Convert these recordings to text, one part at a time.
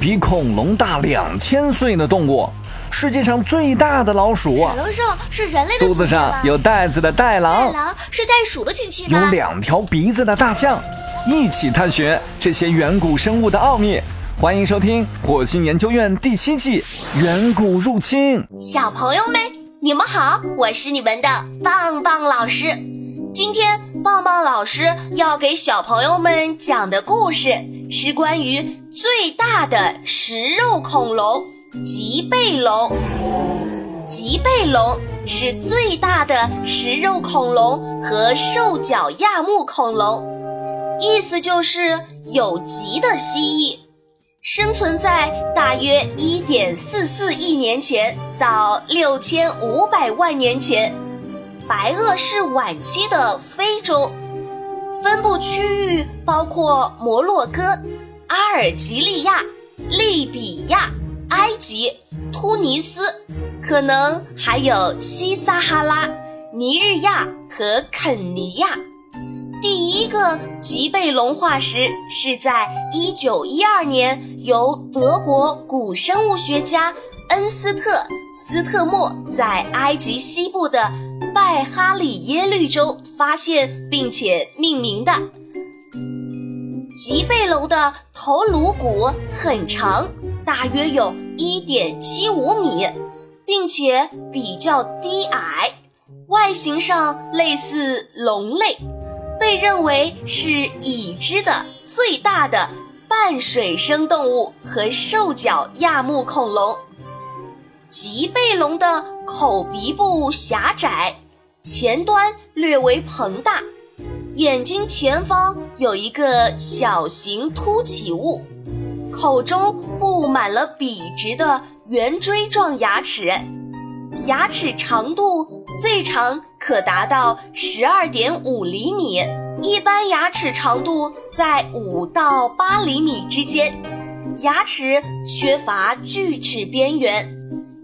比恐龙大两千岁的动物，世界上最大的老鼠。闪龙兽是人类的肚子上有袋子的袋狼。袋狼是袋鼠的亲戚有两条鼻子的大象。一起探寻这些远古生物的奥秘。欢迎收听《火星研究院》第七季《远古入侵》。小朋友们，你们好，我是你们的棒棒老师。今天棒棒老师要给小朋友们讲的故事是关于最大的食肉恐龙——棘背龙。棘背龙是最大的食肉恐龙和兽脚亚目恐龙，意思就是有棘的蜥蜴。生存在大约一点四四亿年前到六千五百万年前，白垩世晚期的非洲，分布区域包括摩洛哥、阿尔及利亚、利比亚、埃及、突尼斯，可能还有西撒哈拉、尼日亚和肯尼亚。第一个棘背龙化石是在1912年由德国古生物学家恩斯特·斯特默在埃及西部的拜哈里耶绿洲发现并且命名的。棘背龙的头颅骨很长，大约有1.75米，并且比较低矮，外形上类似龙类。被认为是已知的最大的半水生动物和兽脚亚目恐龙。棘背龙的口鼻部狭窄，前端略微膨大，眼睛前方有一个小型凸起物，口中布满了笔直的圆锥状牙齿，牙齿长度最长。可达到十二点五厘米，一般牙齿长度在五到八厘米之间，牙齿缺乏锯齿边缘，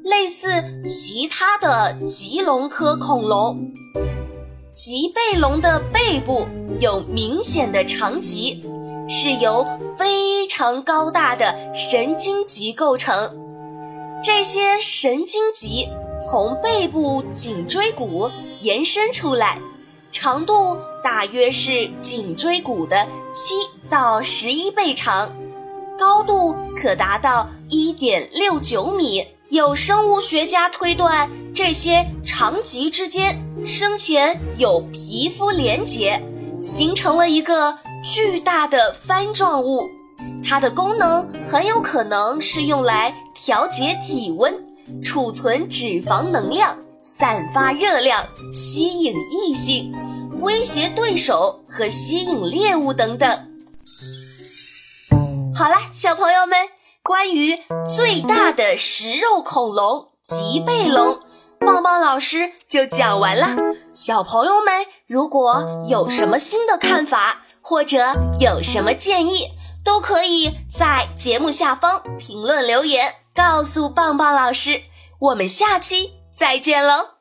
类似其他的棘龙科恐龙。棘背龙的背部有明显的长棘，是由非常高大的神经棘构成，这些神经棘从背部颈椎骨。延伸出来，长度大约是颈椎骨的七到十一倍长，高度可达到一点六九米。有生物学家推断，这些长棘之间生前有皮肤连结，形成了一个巨大的帆状物。它的功能很有可能是用来调节体温、储存脂肪能量。散发热量、吸引异性、威胁对手和吸引猎物等等。好了，小朋友们，关于最大的食肉恐龙棘背龙，棒棒老师就讲完了。小朋友们，如果有什么新的看法，或者有什么建议，都可以在节目下方评论留言，告诉棒棒老师。我们下期。再见喽。